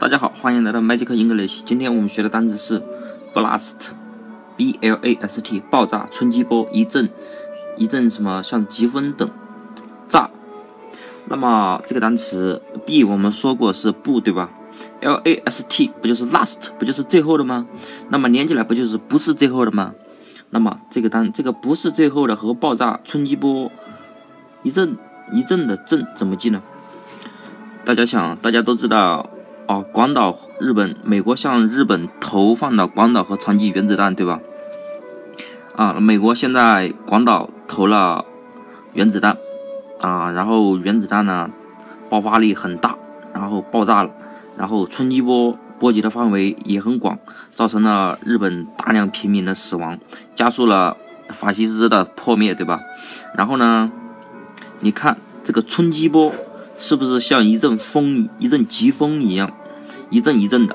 大家好，欢迎来到 Magic English。今天我们学的单词是 blast，b l a s t，爆炸、冲击波、一阵、一阵什么像疾风等炸。那么这个单词 b 我们说过是不对吧？l a s t 不就是 last，不就是最后的吗？那么连起来不就是不是最后的吗？那么这个单这个不是最后的和爆炸、冲击波、一阵一阵的阵怎么记呢？大家想，大家都知道。哦，广岛、日本、美国向日本投放了广岛和长崎原子弹，对吧？啊，美国现在广岛投了原子弹，啊，然后原子弹呢爆发力很大，然后爆炸了，然后冲击波波及的范围也很广，造成了日本大量平民的死亡，加速了法西斯的破灭，对吧？然后呢，你看这个冲击波是不是像一阵风、一阵疾风一样？一阵一阵的，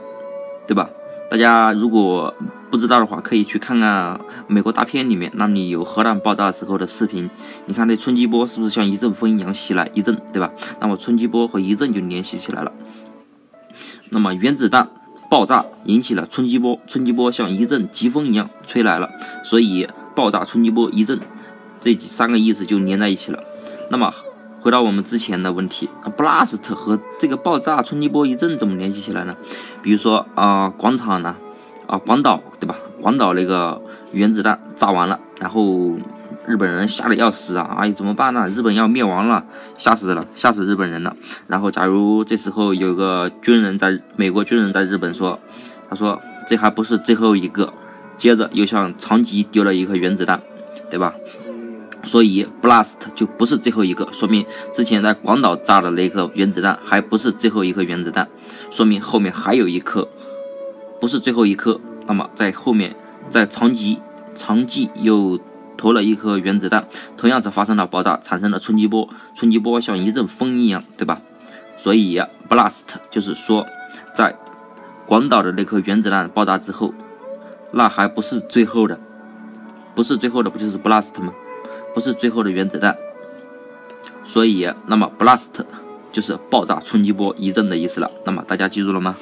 对吧？大家如果不知道的话，可以去看看美国大片里面，那里有核弹爆炸时候的视频。你看那冲击波是不是像一阵风一样袭来一阵，对吧？那么冲击波和一阵就联系起来了。那么原子弹爆炸引起了冲击波，冲击波像一阵疾风一样吹来了，所以爆炸、冲击波、一阵这三个意思就连在一起了。那么。回到我们之前的问题，blast 和这个爆炸、冲击波、一阵怎么联系起来呢？比如说啊，广场呢，啊，广岛对吧？广岛那个原子弹炸完了，然后日本人吓得要死啊！哎，怎么办呢？日本要灭亡了，吓死了，吓死日本人了。然后，假如这时候有个军人在美国军人在日本说，他说这还不是最后一个，接着又向长崎丢了一颗原子弹，对吧？所以 blast 就不是最后一个，说明之前在广岛炸的那颗原子弹还不是最后一颗原子弹，说明后面还有一颗，不是最后一颗。那么在后面，在长崎，长崎又投了一颗原子弹，同样是发生了爆炸，产生了冲击波，冲击波像一阵风一样，对吧？所以 blast 就是说，在广岛的那颗原子弹爆炸之后，那还不是最后的，不是最后的，不就是 blast 吗？不是最后的原子弹，所以那么 blast 就是爆炸、冲击波、一阵的意思了。那么大家记住了吗？